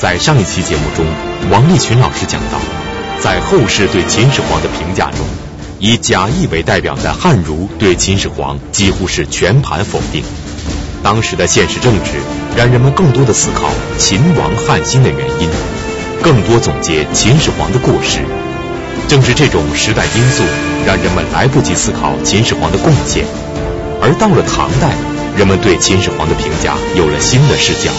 在上一期节目中，王立群老师讲到，在后世对秦始皇的评价中，以贾谊为代表的汉儒对秦始皇几乎是全盘否定。当时的现实政治让人们更多的思考秦亡汉兴的原因，更多总结秦始皇的过失。正是这种时代因素，让人们来不及思考秦始皇的贡献。而到了唐代，人们对秦始皇的评价有了新的视角。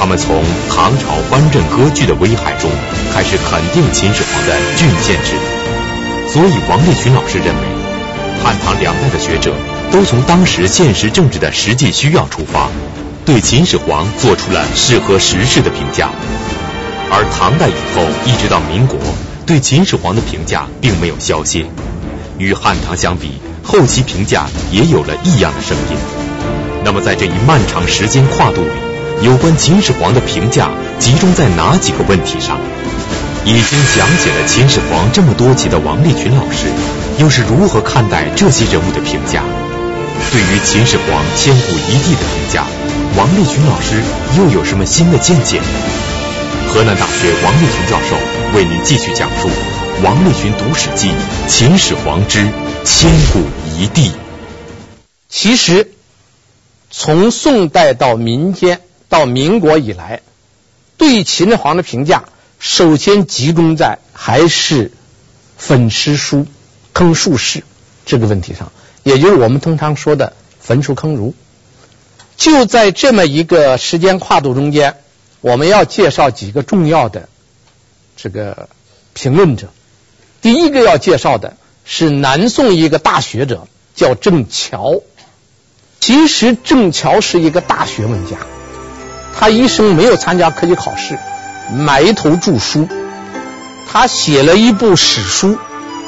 他们从唐朝藩镇割据的危害中开始肯定秦始皇的郡县制。所以，王立群老师认为，汉唐两代的学者都从当时现实政治的实际需要出发，对秦始皇做出了适合时事的评价。而唐代以后一直到民国，对秦始皇的评价并没有消歇。与汉唐相比，后期评价也有了异样的声音。那么，在这一漫长时间跨度里，有关秦始皇的评价集中在哪几个问题上？已经讲解了秦始皇这么多集的王立群老师，又是如何看待这些人物的评价？对于秦始皇千古一帝的评价，王立群老师又有什么新的见解？河南大学王立群教授为您继续讲述《王立群读史记·秦始皇之千古一帝》。其实，从宋代到民间到民国以来，对秦始皇的评价，首先集中在还是焚诗书、坑术士这个问题上，也就是我们通常说的焚书坑儒。就在这么一个时间跨度中间，我们要介绍几个重要的这个评论者。第一个要介绍的是南宋一个大学者，叫郑樵。其实郑樵是一个大学问家，他一生没有参加科举考试，埋头著书。他写了一部史书，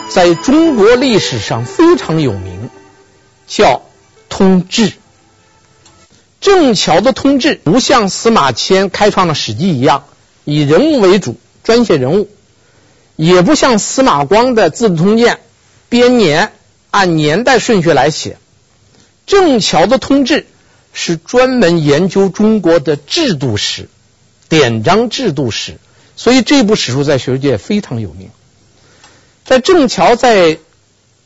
在中国历史上非常有名，叫《通志》。郑桥的《通志》不像司马迁开创的《史记》一样以人物为主，专写人物；也不像司马光的《资治通鉴》编年按年代顺序来写。郑桥的通志是专门研究中国的制度史、典章制度史，所以这部史书在学术界非常有名。在郑桥在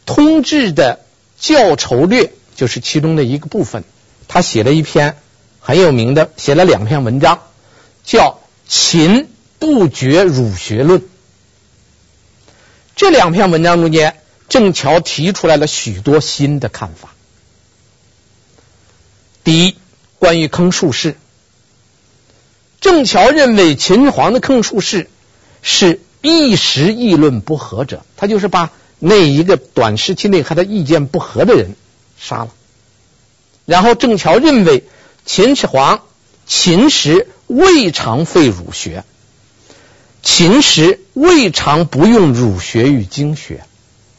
通志的校筹略，就是其中的一个部分，他写了一篇很有名的，写了两篇文章，叫《秦不绝儒学论》。这两篇文章中间，郑桥提出来了许多新的看法。第一，关于坑术士，郑桥认为秦始皇的坑术士是一时议论不合者，他就是把那一个短时期内和他意见不合的人杀了。然后郑桥认为秦始皇秦时未尝废儒学，秦时未尝不用儒学与经学，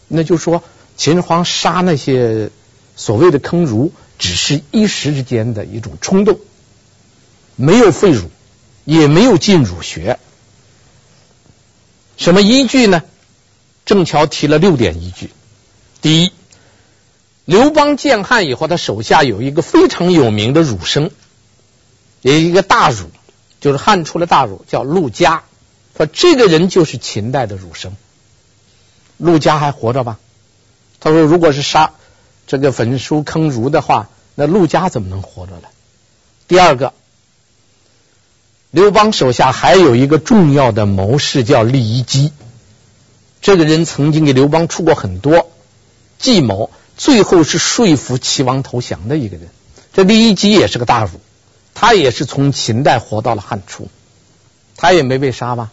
那就说秦始皇杀那些所谓的坑儒。只是一时之间的一种冲动，没有废儒，也没有禁儒学。什么依据呢？郑桥提了六点依据。第一，刘邦建汉以后，他手下有一个非常有名的儒生，有一个大儒，就是汉初的大儒，叫陆嘉。说这个人就是秦代的儒生。陆嘉还活着吧？他说，如果是杀。这个焚书坑儒的话，那陆家怎么能活着呢？第二个，刘邦手下还有一个重要的谋士叫酈姬，这个人曾经给刘邦出过很多计谋，最后是说服齐王投降的一个人。这酈姬也是个大儒，他也是从秦代活到了汉初，他也没被杀吧？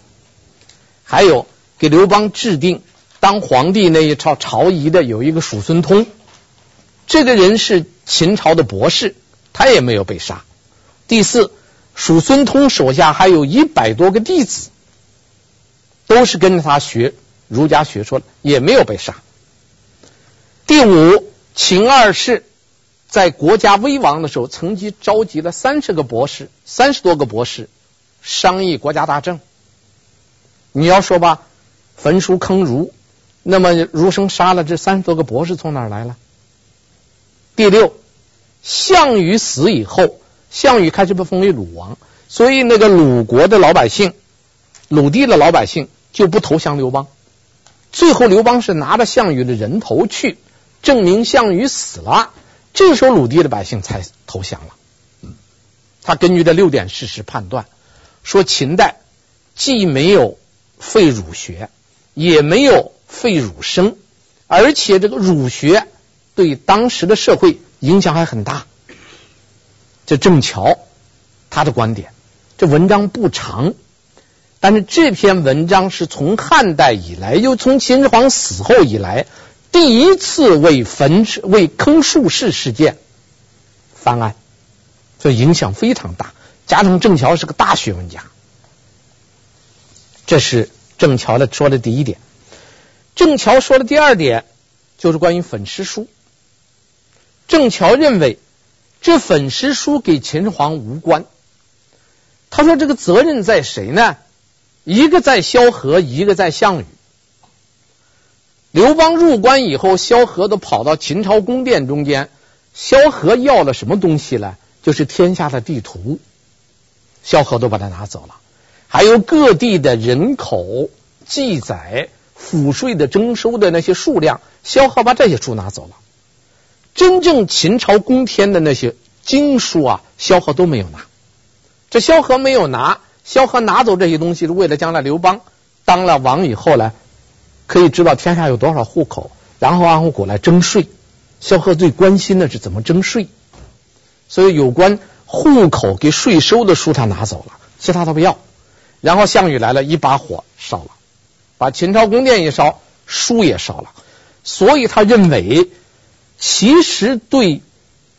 还有给刘邦制定当皇帝那一朝朝仪的有一个叔孙通。这个人是秦朝的博士，他也没有被杀。第四，叔孙通手下还有一百多个弟子，都是跟着他学儒家学说的，也没有被杀。第五，秦二世在国家危亡的时候，曾经召集了三十个博士，三十多个博士商议国家大政。你要说吧，焚书坑儒，那么儒生杀了这三十多个博士，从哪来了？第六，项羽死以后，项羽开始被封为鲁王，所以那个鲁国的老百姓，鲁地的老百姓就不投降刘邦。最后刘邦是拿着项羽的人头去证明项羽死了，这时候鲁地的百姓才投降了。他根据这六点事实判断，说秦代既没有废儒学，也没有废儒生，而且这个儒学对当时的社会影响还很大。这郑桥他的观点，这文章不长，但是这篇文章是从汉代以来，又从秦始皇死后以来，第一次为焚为坑术士事件翻案，所以影响非常大。加上郑桥是个大学问家，这是郑桥的说的第一点。郑桥说的第二点就是关于焚诗书。郑桥认为。这粉诗书给秦始皇无关。他说：“这个责任在谁呢？一个在萧何，一个在项羽。刘邦入关以后，萧何都跑到秦朝宫殿中间。萧何要了什么东西呢？就是天下的地图。萧何都把它拿走了，还有各地的人口记载、赋税的征收的那些数量，萧何把这些书拿走了。”真正秦朝公天的那些经书啊，萧何都没有拿。这萧何没有拿，萧何拿走这些东西是为了将来刘邦当了王以后呢，可以知道天下有多少户口，然后按户口来征税。萧何最关心的是怎么征税，所以有关户口给税收的书他拿走了，其他他不要。然后项羽来了，一把火烧了，把秦朝宫殿也烧，书也烧了。所以他认为。其实对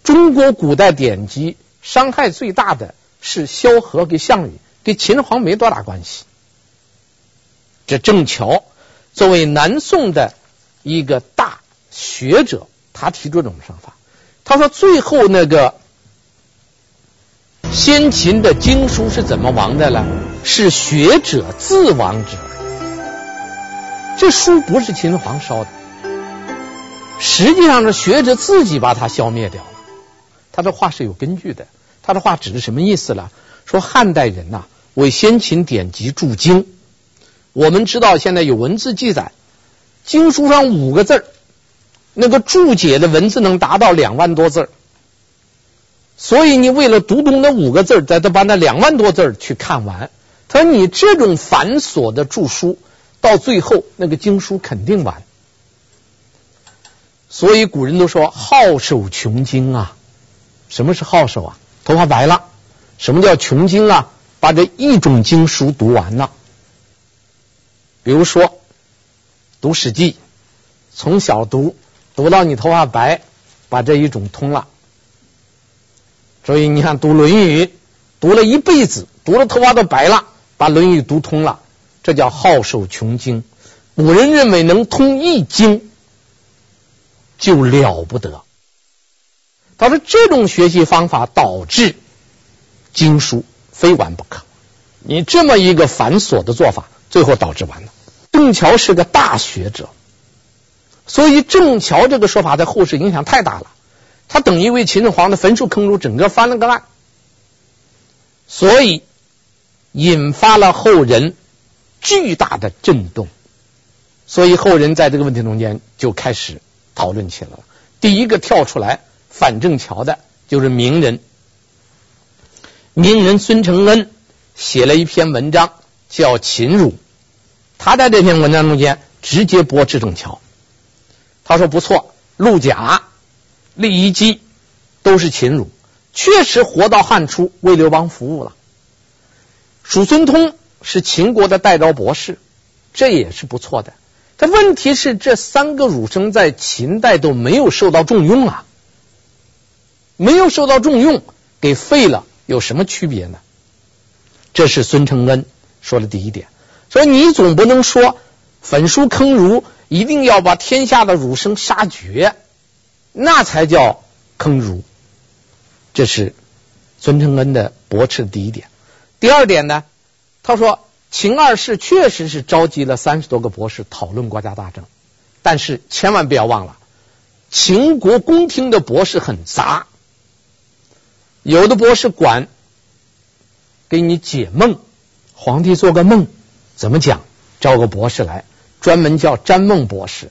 中国古代典籍伤害最大的是萧何跟项羽，跟秦始皇没多大关系。这郑桥作为南宋的一个大学者，他提出这种想法。他说：“最后那个先秦的经书是怎么亡的呢？是学者自亡之。这书不是秦始皇烧的。”实际上是学者自己把它消灭掉了。他的话是有根据的。他的话指的什么意思呢？说汉代人呐、为先秦典籍注经。我们知道现在有文字记载，经书上五个字那个注解的文字能达到两万多字。所以你为了读懂那五个字，再得把那两万多字去看完。他说你这种繁琐的注书，到最后那个经书肯定完。所以古人都说好手穷经啊，什么是好手啊？头发白了。什么叫穷经啊？把这一种经书读完了。比如说读《史记》，从小读读到你头发白，把这一种通了。所以你看读《论语》，读了一辈子，读了头发都白了，把《论语》读通了，这叫好手穷经。古人认为能通一经。就了不得。他说这种学习方法导致经书非完不可。你这么一个繁琐的做法，最后导致完了。郑桥是个大学者，所以郑桥这个说法在后世影响太大了。他等于为秦始皇的焚书坑儒整个翻了个案，所以引发了后人巨大的震动。所以后人在这个问题中间就开始。讨论起来了。第一个跳出来反郑桥的就是名人，名人孙承恩写了一篇文章叫《秦儒》，他在这篇文章中间直接驳斥郑桥。他说不错，陆贾、酈宜姬都是秦儒，确实活到汉初为刘邦服务了。叔孙通是秦国的代招博士，这也是不错的。这问题是，这三个儒生在秦代都没有受到重用啊，没有受到重用，给废了，有什么区别呢？这是孙承恩说的第一点。所以你总不能说焚书坑儒，一定要把天下的儒生杀绝，那才叫坑儒。这是孙承恩的驳斥的第一点。第二点呢，他说。秦二世确实是召集了三十多个博士讨论国家大政，但是千万不要忘了，秦国宫廷的博士很杂，有的博士管给你解梦，皇帝做个梦怎么讲？招个博士来，专门叫占梦博士。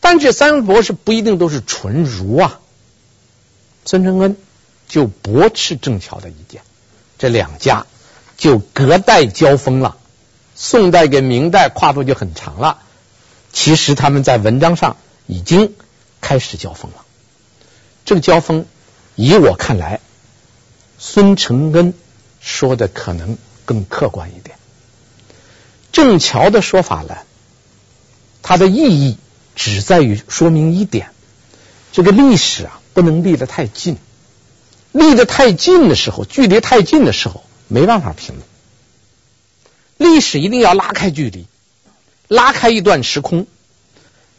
但这三位博士不一定都是纯儒啊。孙承恩就驳斥郑桥的意见，这两家就隔代交锋了。宋代跟明代跨度就很长了，其实他们在文章上已经开始交锋了。这个交锋，以我看来，孙承恩说的可能更客观一点。郑桥的说法呢，它的意义只在于说明一点：这个历史啊，不能离得太近，离得太近的时候，距离太近的时候，没办法评论。历史一定要拉开距离，拉开一段时空，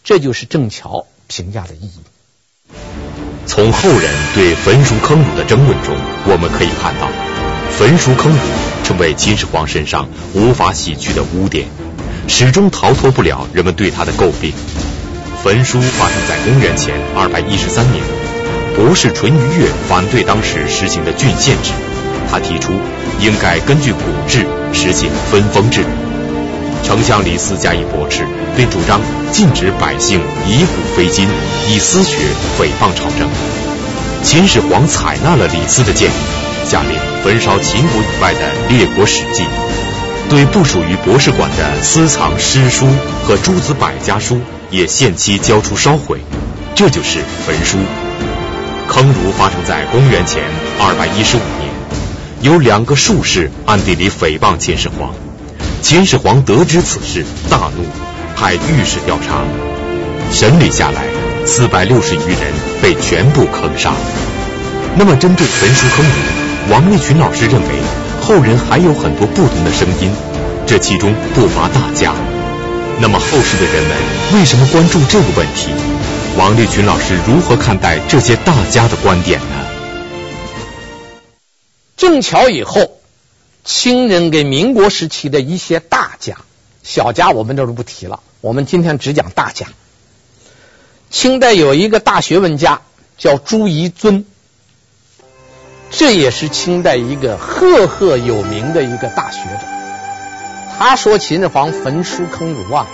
这就是郑桥评价的意义。从后人对焚书坑儒的争论中，我们可以看到，焚书坑儒成为秦始皇身上无法洗去的污点，始终逃脱不了人们对他的诟病。焚书发生在公元前二百一十三年，博士淳于越反对当时实行的郡县制。他提出，应该根据古制实行分封制。丞相李斯加以驳斥，并主张禁止百姓以古非今，以私学诽谤朝政。秦始皇采纳了李斯的建议，下令焚烧秦国以外的列国史记，对不属于博士馆的私藏诗书和诸子百家书也限期交出烧毁。这就是焚书。坑儒发生在公元前二百一十五。有两个术士暗地里诽谤秦始皇，秦始皇得知此事大怒，派御史调查，审理下来，四百六十余人被全部坑杀。那么，针对焚书坑儒，王立群老师认为后人还有很多不同的声音，这其中不乏大家。那么，后世的人们为什么关注这个问题？王立群老师如何看待这些大家的观点呢？正巧以后，清人给民国时期的一些大家、小家，我们这都不提了。我们今天只讲大家。清代有一个大学问家叫朱彝尊，这也是清代一个赫赫有名的一个大学者。他说秦始皇焚书坑儒啊，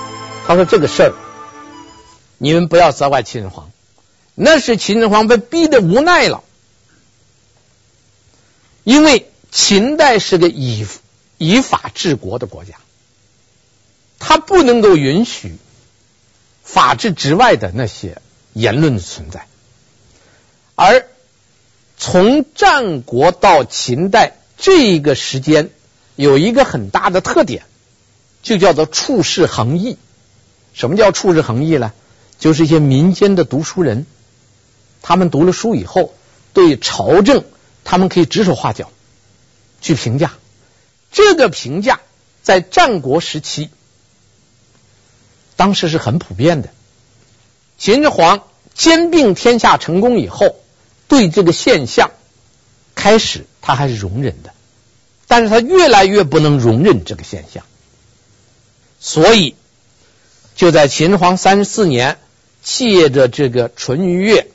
他说这个事儿，你们不要责怪秦始皇，那是秦始皇被逼得无奈了。因为秦代是个以以法治国的国家，他不能够允许法治之外的那些言论的存在。而从战国到秦代这一个时间有一个很大的特点，就叫做处世横溢。什么叫处世横溢呢？就是一些民间的读书人，他们读了书以后，对朝政。他们可以指手画脚去评价，这个评价在战国时期当时是很普遍的。秦始皇兼并天下成功以后，对这个现象开始他还是容忍的，但是他越来越不能容忍这个现象，所以就在秦始皇三十四年，借着这个淳于越。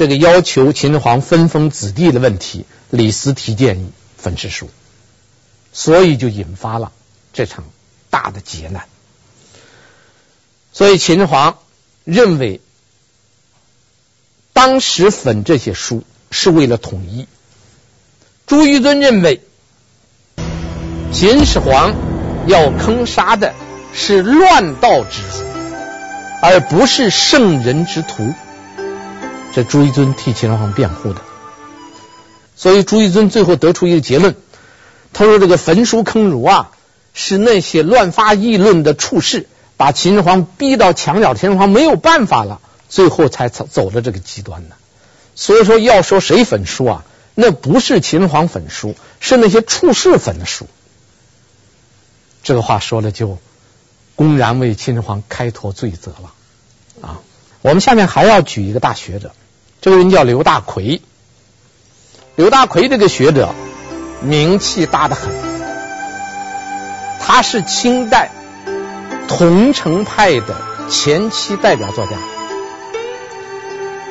这个要求秦始皇分封子弟的问题，李斯提建议焚诗书，所以就引发了这场大的劫难。所以秦始皇认为，当时焚这些书是为了统一。朱彝尊认为，秦始皇要坑杀的是乱道之儒，而不是圣人之徒。这朱一尊替秦始皇辩护的，所以朱一尊最后得出一个结论，他说：“这个焚书坑儒啊，是那些乱发议论的处士把秦始皇逼到墙角，秦始皇没有办法了，最后才走走了这个极端的。所以说，要说谁焚书啊，那不是秦始皇焚书，是那些处士焚的书。这个话说了，就公然为秦始皇开脱罪责了！我们下面还要举一个大学者。”这个人叫刘大奎，刘大奎这个学者名气大得很，他是清代桐城派的前期代表作家。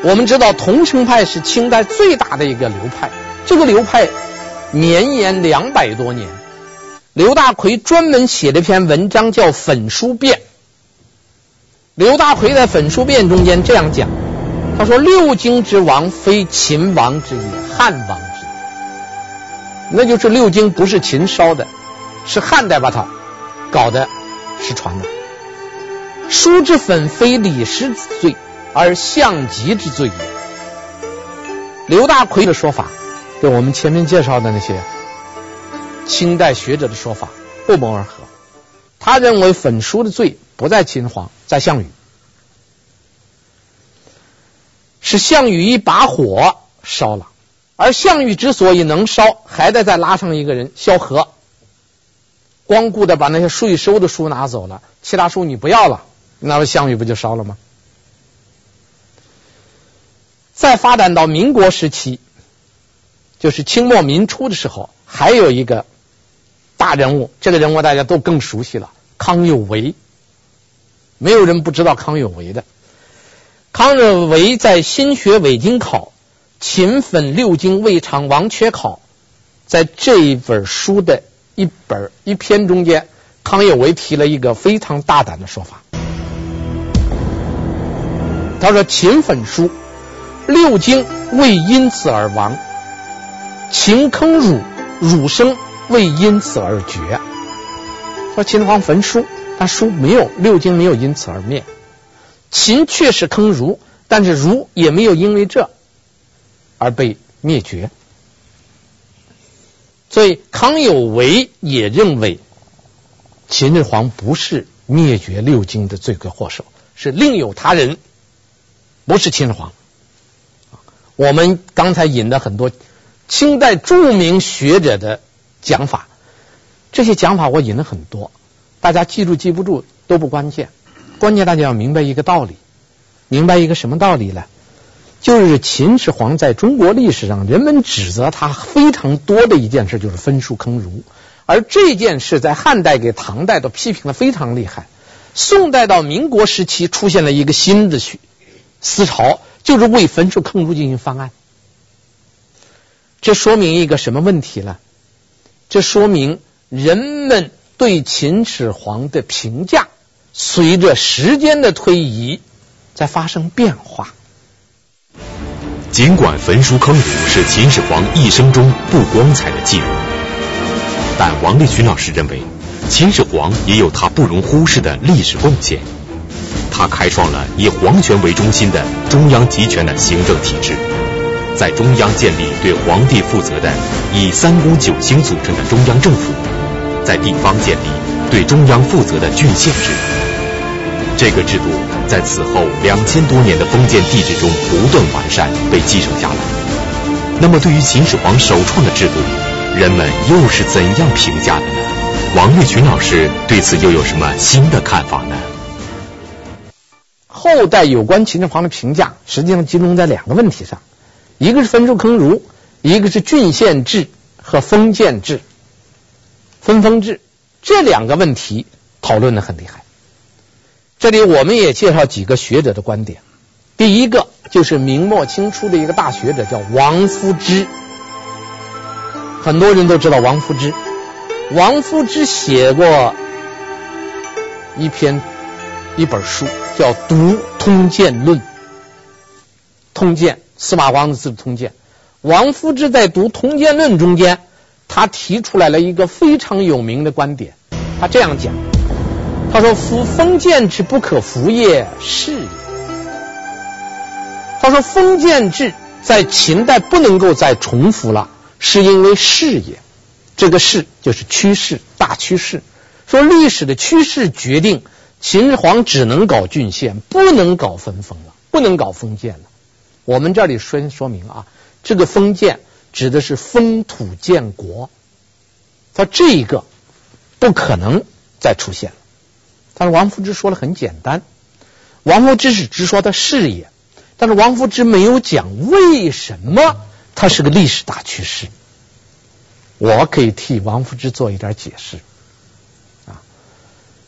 我们知道桐城派是清代最大的一个流派，这个流派绵延两百多年。刘大奎专门写了一篇文章叫《粉书变》。刘大奎在《焚书变》中间这样讲，他说：“六经之亡，非秦亡之也，汉亡之。那就是六经不是秦烧的，是汉代把它搞的失传的。书之焚，非李师之罪，而项籍之罪也。”刘大奎的说法，跟我们前面介绍的那些清代学者的说法不谋而合。他认为焚书的罪不在秦皇，在项羽，是项羽一把火烧了。而项羽之所以能烧，还得再拉上一个人萧何，光顾的把那些税收的书拿走了，其他书你不要了，那么项羽不就烧了吗？再发展到民国时期，就是清末民初的时候，还有一个大人物，这个人物大家都更熟悉了，康有为。没有人不知道康有为的。康有为在《新学伪经考》《秦焚六经未尝亡缺考》在这一本书的一本一篇中间，康有为提了一个非常大胆的说法。他说：“秦焚书。”六经未因此而亡，秦坑儒，儒生未因此而绝。说秦皇焚书，他书没有，六经没有因此而灭。秦确实坑儒，但是儒也没有因为这而被灭绝。所以康有为也认为，秦始皇不是灭绝六经的罪魁祸首，是另有他人，不是秦始皇。我们刚才引的很多清代著名学者的讲法，这些讲法我引了很多，大家记住记不住都不关键，关键大家要明白一个道理，明白一个什么道理呢？就是秦始皇在中国历史上，人们指责他非常多的一件事，就是焚书坑儒，而这件事在汉代给唐代都批评的非常厉害，宋代到民国时期出现了一个新的思潮。就是为焚书坑儒进行翻案，这说明一个什么问题呢？这说明人们对秦始皇的评价随着时间的推移在发生变化。尽管焚书坑儒是秦始皇一生中不光彩的记录，但王立群老师认为，秦始皇也有他不容忽视的历史贡献。他开创了以皇权为中心的中央集权的行政体制，在中央建立对皇帝负责的以三公九卿组成的中央政府，在地方建立对中央负责的郡县制。这个制度在此后两千多年的封建帝制中不断完善，被继承下来。那么，对于秦始皇首创的制度，人们又是怎样评价的呢？王立群老师对此又有什么新的看法呢？后代有关秦始皇的评价，实际上集中在两个问题上，一个是焚书坑儒，一个是郡县制和封建制、分封制，这两个问题讨论的很厉害。这里我们也介绍几个学者的观点。第一个就是明末清初的一个大学者，叫王夫之，很多人都知道王夫之。王夫之写过一篇。一本书叫《读通鉴论》，通鉴司马光的字《通鉴》。王夫之在《读通鉴论》中间，他提出来了一个非常有名的观点。他这样讲：“他说，夫封建制不可复也，是也。他说，封建制在秦代不能够再重复了，是因为势也。这个势就是趋势，大趋势。说历史的趋势决定。”秦始皇只能搞郡县，不能搞分封了，不能搞封建了。我们这里先说明啊，这个封建指的是封土建国，他这一个不可能再出现了。但是王夫之说的很简单，王夫之是直说他是也，但是王夫之没有讲为什么它是个历史大趋势。我可以替王夫之做一点解释啊。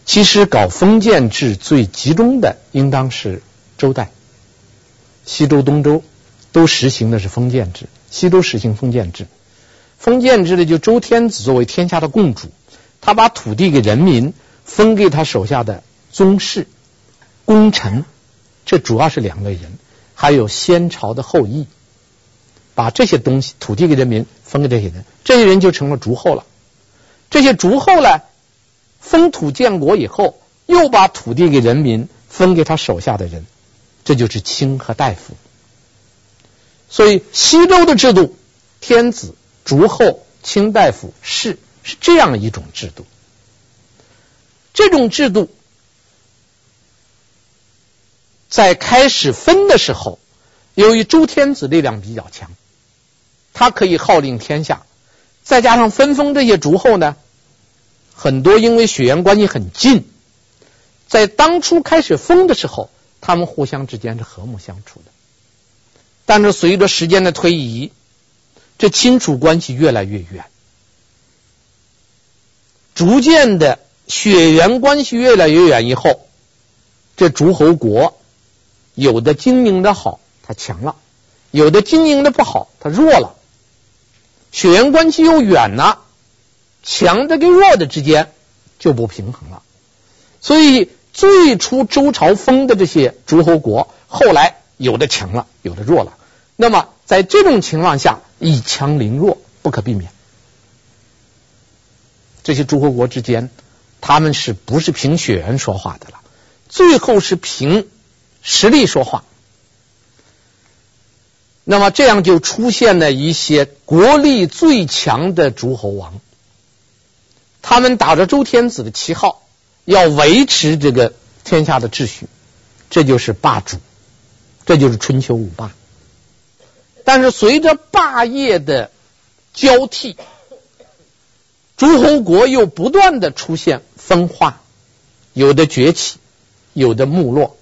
其实搞封建制最集中的，应当是周代，西周、东周都实行的是封建制。西周实行封建制，封建制的就周天子作为天下的共主，他把土地给人民分给他手下的宗室、功臣，这主要是两类人，还有先朝的后裔，把这些东西土地给人民分给这些人，这些人就成了诸侯了。这些诸侯呢，封土建国以后，又把土地给人民分给他手下的人，这就是卿和大夫。所以西周的制度，天子。诸侯、卿大夫、士是这样一种制度。这种制度在开始分的时候，由于周天子力量比较强，他可以号令天下，再加上分封这些诸侯呢，很多因为血缘关系很近，在当初开始封的时候，他们互相之间是和睦相处的。但是随着时间的推移，这亲属关系越来越远，逐渐的血缘关系越来越远以后，这诸侯国有的经营的好，他强了；有的经营的不好，他弱了。血缘关系又远了，强的跟弱的之间就不平衡了。所以最初周朝封的这些诸侯国，后来有的强了，有的弱了。那么在这种情况下，以强凌弱不可避免，这些诸侯国之间，他们是不是凭血缘说话的了？最后是凭实力说话。那么这样就出现了一些国力最强的诸侯王，他们打着周天子的旗号，要维持这个天下的秩序，这就是霸主，这就是春秋五霸。但是随着霸业的交替，诸侯国又不断的出现分化，有的崛起，有的没落。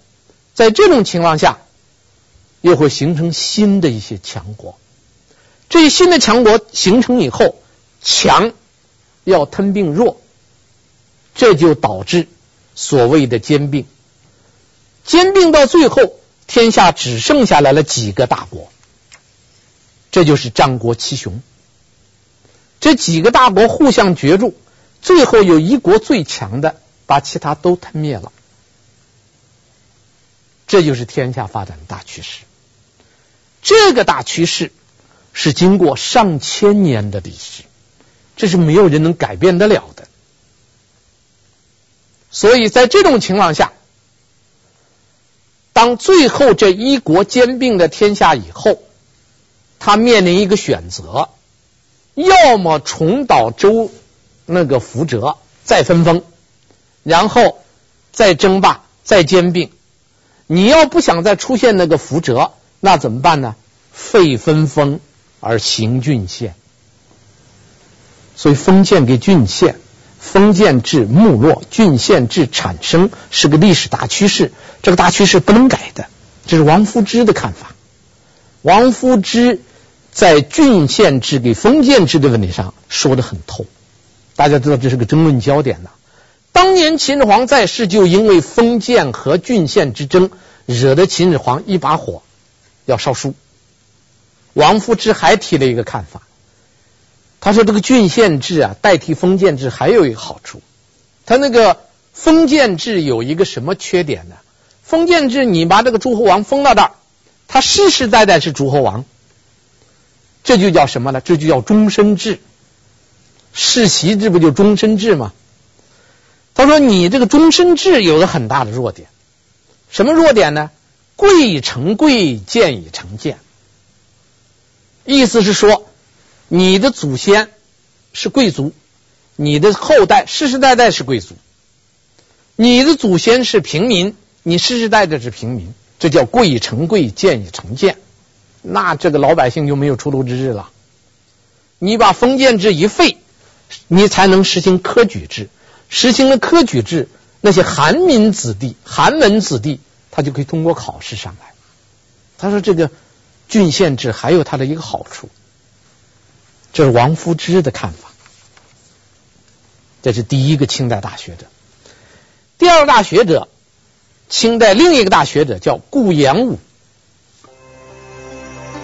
在这种情况下，又会形成新的一些强国。这些新的强国形成以后，强要吞并弱，这就导致所谓的兼并。兼并到最后，天下只剩下来了几个大国。这就是战国七雄，这几个大国互相角逐，最后有一国最强的把其他都吞灭了。这就是天下发展的大趋势。这个大趋势是经过上千年的历史，这是没有人能改变得了的。所以在这种情况下，当最后这一国兼并了天下以后，他面临一个选择，要么重蹈周那个覆辙，再分封，然后再争霸，再兼并。你要不想再出现那个覆辙，那怎么办呢？废分封而行郡县。所以封建给郡县，封建制没落，郡县制产生，是个历史大趋势。这个大趋势不能改的，这是王夫之的看法。王夫之。在郡县制给封建制的问题上说得很透，大家知道这是个争论焦点呐。当年秦始皇在世，就因为封建和郡县之争，惹得秦始皇一把火要烧书。王夫之还提了一个看法，他说这个郡县制啊，代替封建制还有一个好处，他那个封建制有一个什么缺点呢？封建制你把这个诸侯王封到这儿，他世世代代是诸侯王。这就叫什么呢？这就叫终身制。世袭制不就终身制吗？他说：“你这个终身制有个很大的弱点，什么弱点呢？贵以成贵，贱以成贱。意思是说，你的祖先是贵族，你的后代世世代代是贵族；你的祖先是平民，你世世代代是平民。这叫贵以成贵，贱以成贱。”那这个老百姓就没有出头之日了。你把封建制一废，你才能实行科举制。实行了科举制，那些寒民子弟、寒门子弟，他就可以通过考试上来。他说：“这个郡县制还有它的一个好处。”这是王夫之的看法。这是第一个清代大学者。第二个大学者，清代另一个大学者叫顾炎武。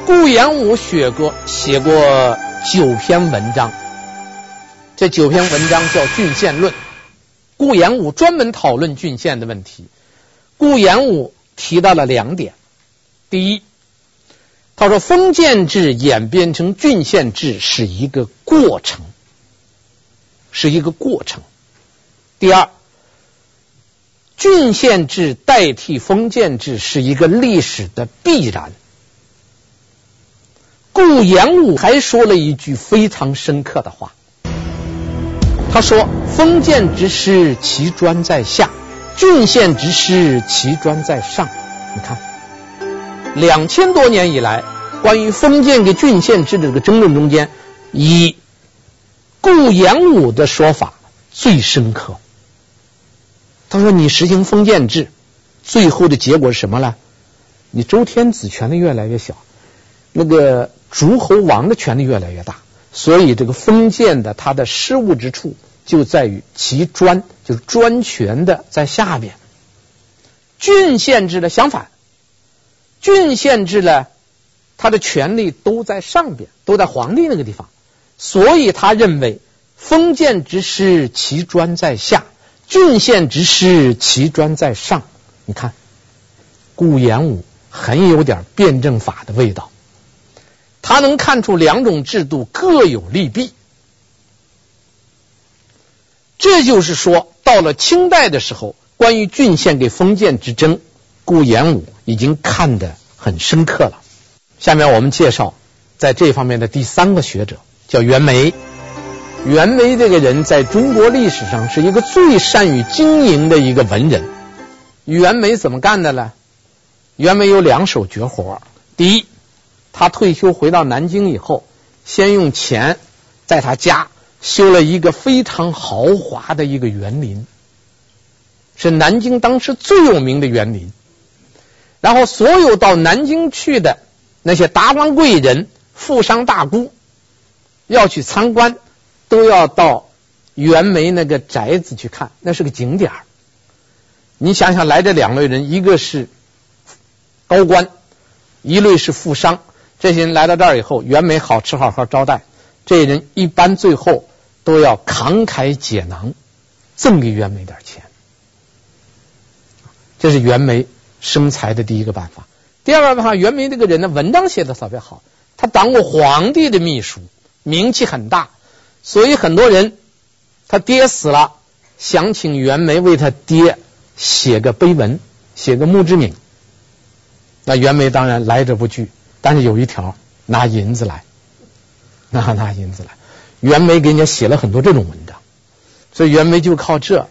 顾炎武写过写过九篇文章，这九篇文章叫《郡县论》。顾炎武专门讨论郡县的问题。顾炎武提到了两点：第一，他说封建制演变成郡县制是一个过程，是一个过程；第二，郡县制代替封建制是一个历史的必然。顾炎武还说了一句非常深刻的话，他说：“封建之师，其专在下；郡县之师，其专在上。”你看，两千多年以来，关于封建跟郡县制的这个争论中间，以顾炎武的说法最深刻。他说：“你实行封建制，最后的结果是什么呢？你周天子权力越来越小，那个诸侯王的权力越来越大。所以，这个封建的它的失误之处就在于其专，就是专权的在下边。郡县制的相反，郡县制呢，它的权力都在上边，都在皇帝那个地方。所以，他认为封建之师，其专在下。”郡县之师，其专在上。你看，顾炎武很有点辩证法的味道，他能看出两种制度各有利弊。这就是说，到了清代的时候，关于郡县给封建之争，顾炎武已经看得很深刻了。下面我们介绍在这方面的第三个学者，叫袁枚。袁枚这个人在中国历史上是一个最善于经营的一个文人。袁枚怎么干的呢？袁枚有两手绝活。第一，他退休回到南京以后，先用钱在他家修了一个非常豪华的一个园林，是南京当时最有名的园林。然后，所有到南京去的那些达官贵人、富商大贾要去参观。都要到袁枚那个宅子去看，那是个景点。你想想，来这两类人，一个是高官，一类是富商。这些人来到这儿以后，袁枚好吃好喝招待，这些人一般最后都要慷慨解囊，赠给袁枚点钱。这是袁枚生财的第一个办法。第二个办法，袁枚这个人呢，文章写的特别好，他当过皇帝的秘书，名气很大。所以很多人，他爹死了，想请袁枚为他爹写个碑文，写个墓志铭。那袁枚当然来者不拒，但是有一条，拿银子来，拿 拿银子来。袁枚给人家写了很多这种文章，所以袁枚就靠这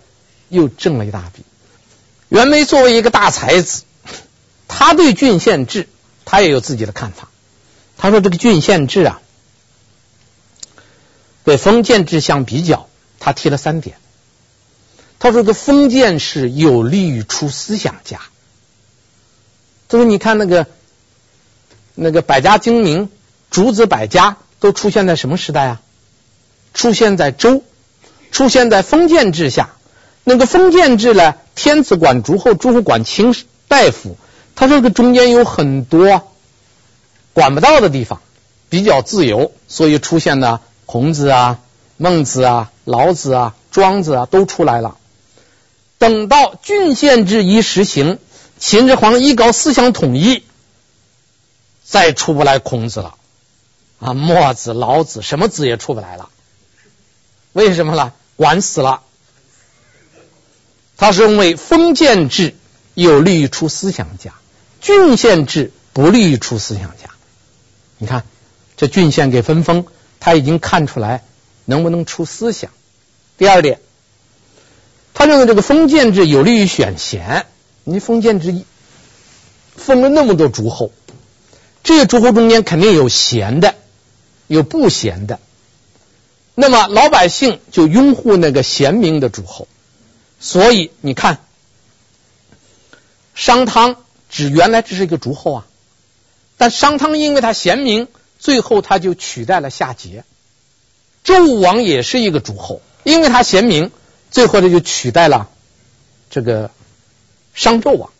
又挣了一大笔。袁枚作为一个大才子，他对郡县制他也有自己的看法。他说：“这个郡县制啊。”对封建制相比较，他提了三点。他说：“这封建是有利于出思想家。”他说：“你看那个那个百家争鸣、诸子百家都出现在什么时代啊？出现在周，出现在封建制下。那个封建制呢，天子管诸侯，诸侯管卿大夫。他说这个中间有很多管不到的地方，比较自由，所以出现了。”孔子啊、孟子啊、老子啊、庄子啊都出来了。等到郡县制一实行，秦始皇一搞思想统一，再出不来孔子了啊，墨子、老子什么子也出不来了。为什么呢？管死了。他是认为封建制有利于出思想家，郡县制不利于出思想家。你看，这郡县给分封。他已经看出来能不能出思想。第二点，他认为这个封建制有利于选贤。你封建制封了那么多诸侯，这些诸侯中间肯定有贤的，有不贤的。那么老百姓就拥护那个贤明的诸侯。所以你看，商汤只原来只是一个诸侯啊，但商汤因为他贤明。最后，他就取代了夏桀。周武王也是一个诸侯，因为他贤明，最后他就取代了这个商纣王。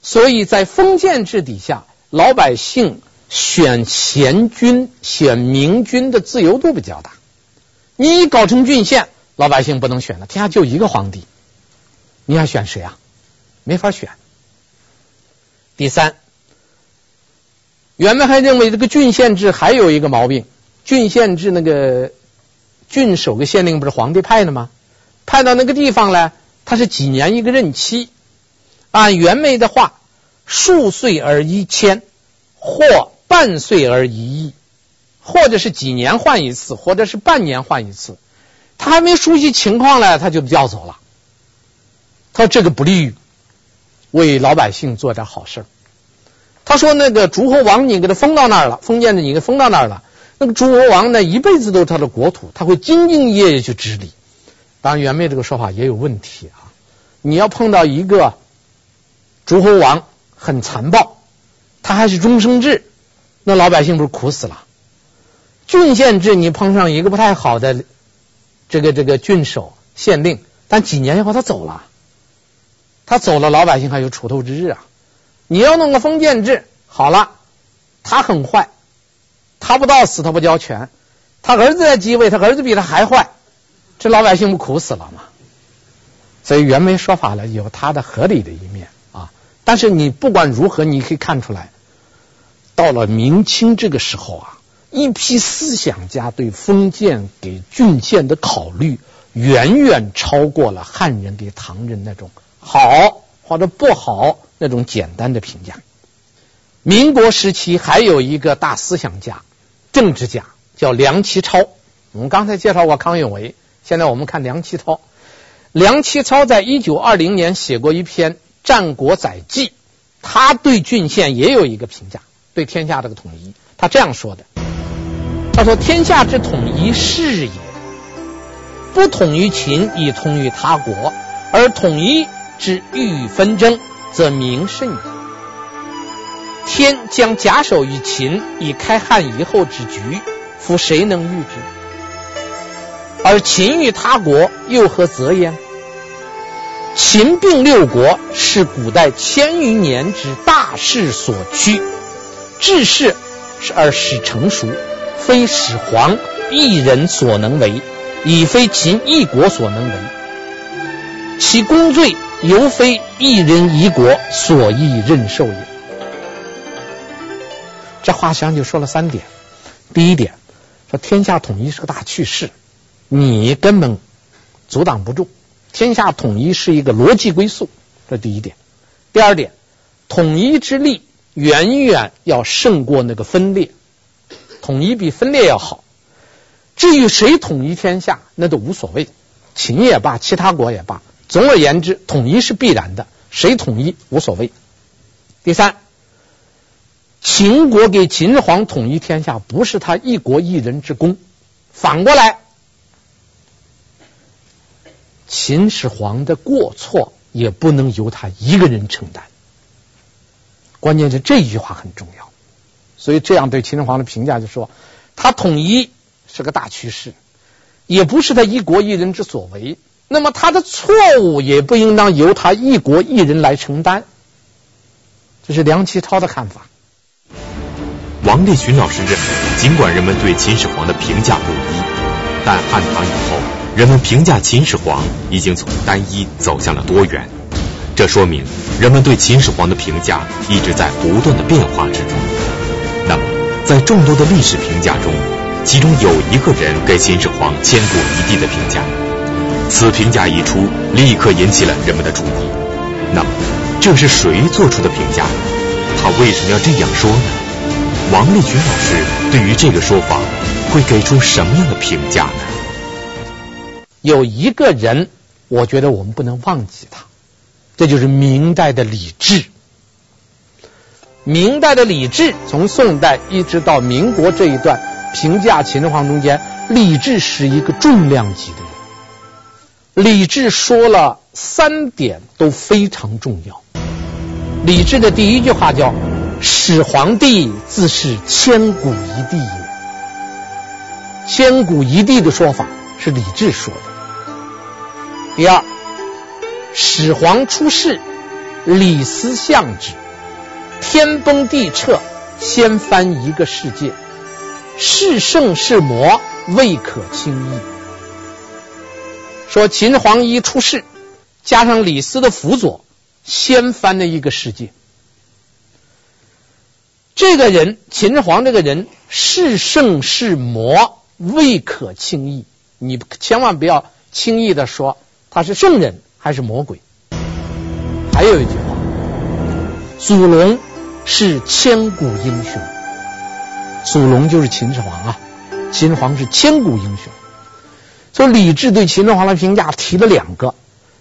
所以在封建制底下，老百姓选贤君、选明君的自由度比较大。你搞成郡县，老百姓不能选了，天下就一个皇帝，你还选谁啊？没法选。第三，袁枚还认为这个郡县制还有一个毛病，郡县制那个郡守个县令不是皇帝派的吗？派到那个地方来，他是几年一个任期。按袁枚的话，数岁而一迁，或半岁而一役，或者是几年换一次，或者是半年换一次。他还没熟悉情况呢，他就调走了。他说这个不利于为老百姓做点好事。他说那个诸侯王，你给他封到那儿了，封建的你给封到那儿了。那个诸侯王呢，一辈子都是他的国土，他会兢兢业业去治理。当然，袁枚这个说法也有问题啊！你要碰到一个诸侯王很残暴，他还是终生制，那老百姓不是苦死了？郡县制，你碰上一个不太好的这个这个郡守县令，但几年以后他走了，他走了，老百姓还有出头之日啊！你要弄个封建制，好了，他很坏，他不到死他不交权，他儿子在继位，他儿子比他还坏。这老百姓不苦死了吗？所以袁枚说法呢，有他的合理的一面啊。但是你不管如何，你可以看出来，到了明清这个时候啊，一批思想家对封建给郡县的考虑，远远超过了汉人给唐人那种好或者不好那种简单的评价。民国时期还有一个大思想家、政治家叫梁启超，我们刚才介绍过康有为。现在我们看梁启超，梁启超在一九二零年写过一篇《战国载记》，他对郡县也有一个评价，对天下这个统一，他这样说的：他说天下之统一是也，不统于秦以通于他国，而统一之欲纷争，则民甚矣。天将假手于秦以开汉以后之局，夫谁能预之？而秦于他国，又何则焉？秦并六国，是古代千余年之大势所趋，治世而使成熟，非始皇一人所能为，已非秦一国所能为。其功罪，犹非一人一国所易任受也。这话实际上就说了三点：第一点，说天下统一是个大趋势。你根本阻挡不住，天下统一是一个逻辑归宿，这第一点。第二点，统一之力远远要胜过那个分裂，统一比分裂要好。至于谁统一天下，那都无所谓，秦也罢，其他国也罢。总而言之，统一是必然的，谁统一无所谓。第三，秦国给秦始皇统一天下，不是他一国一人之功，反过来。秦始皇的过错也不能由他一个人承担，关键是这句话很重要。所以这样对秦始皇的评价就说，他统一是个大趋势，也不是他一国一人之所为。那么他的错误也不应当由他一国一人来承担。这是梁启超的看法。王立群老师认为，尽管人们对秦始皇的评价不一，但汉唐以后。人们评价秦始皇已经从单一走向了多元，这说明人们对秦始皇的评价一直在不断的变化之中。那么，在众多的历史评价中，其中有一个人给秦始皇千古一帝的评价，此评价一出，立刻引起了人们的注意。那么，这是谁做出的评价？他为什么要这样说呢？王立群老师对于这个说法会给出什么样的评价呢？有一个人，我觉得我们不能忘记他，这就是明代的李治。明代的李治从宋代一直到民国这一段评价秦始皇中间，李治是一个重量级的人。李治说了三点都非常重要。李治的第一句话叫“始皇帝自是千古一帝也”，千古一帝的说法是李治说的。第二，始皇出世，李斯相之，天崩地坼，掀翻一个世界，是圣是魔，未可轻易。说秦始皇一出世，加上李斯的辅佐，掀翻了一个世界。这个人，秦始皇这个人，是圣是魔，未可轻易。你千万不要轻易的说他是圣人还是魔鬼。还有一句话，祖龙是千古英雄。祖龙就是秦始皇啊，秦始皇是千古英雄。所以李治对秦始皇的评价提了两个，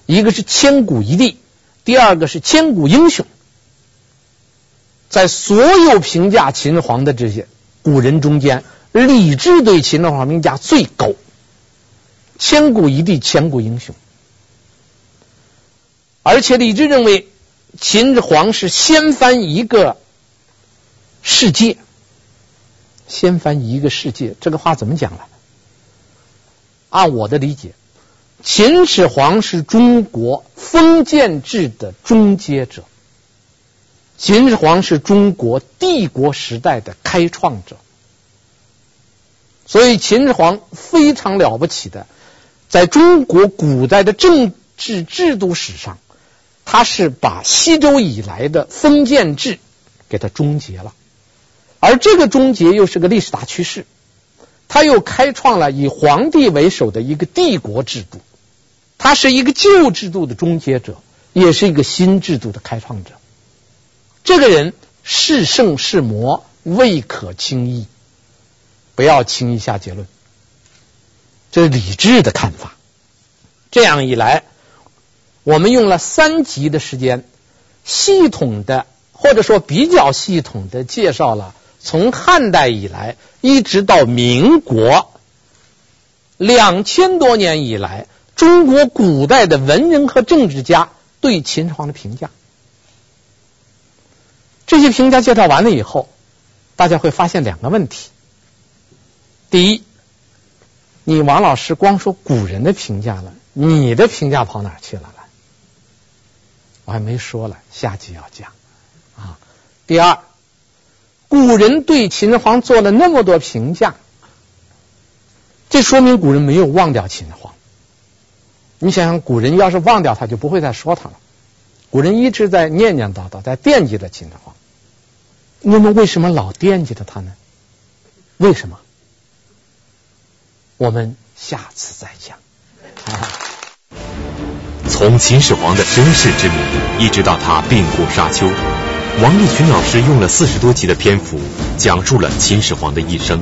一个是千古一帝，第二个是千古英雄。在所有评价秦始皇的这些古人中间，李治对秦始皇评价最高，千古一帝，千古英雄。而且李治认为秦始皇是掀翻一个世界，掀翻一个世界，这个话怎么讲呢？按我的理解，秦始皇是中国封建制的终结者，秦始皇是中国帝国时代的开创者，所以秦始皇非常了不起的，在中国古代的政治制度史上。他是把西周以来的封建制给它终结了，而这个终结又是个历史大趋势，他又开创了以皇帝为首的一个帝国制度，他是一个旧制度的终结者，也是一个新制度的开创者。这个人是圣是魔，未可轻易，不要轻易下结论。这是李治的看法。这样一来。我们用了三集的时间，系统的或者说比较系统的介绍了从汉代以来一直到民国两千多年以来中国古代的文人和政治家对秦始皇的评价。这些评价介绍完了以后，大家会发现两个问题：第一，你王老师光说古人的评价了，你的评价跑哪去了？我还没说了，下集要讲啊。第二，古人对秦始皇做了那么多评价，这说明古人没有忘掉秦始皇。你想想，古人要是忘掉他，就不会再说他了。古人一直在念念叨叨，在惦记着秦始皇。那么，为什么老惦记着他呢？为什么？我们下次再讲。从秦始皇的身世之谜，一直到他病故沙丘，王立群老师用了四十多集的篇幅，讲述了秦始皇的一生。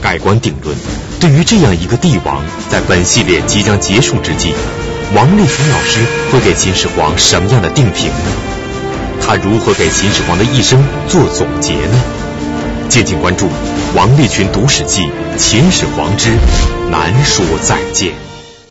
盖棺定论，对于这样一个帝王，在本系列即将结束之际，王立群老师会给秦始皇什么样的定评呢？他如何给秦始皇的一生做总结呢？敬请关注《王立群读史记·秦始皇之难说再见》。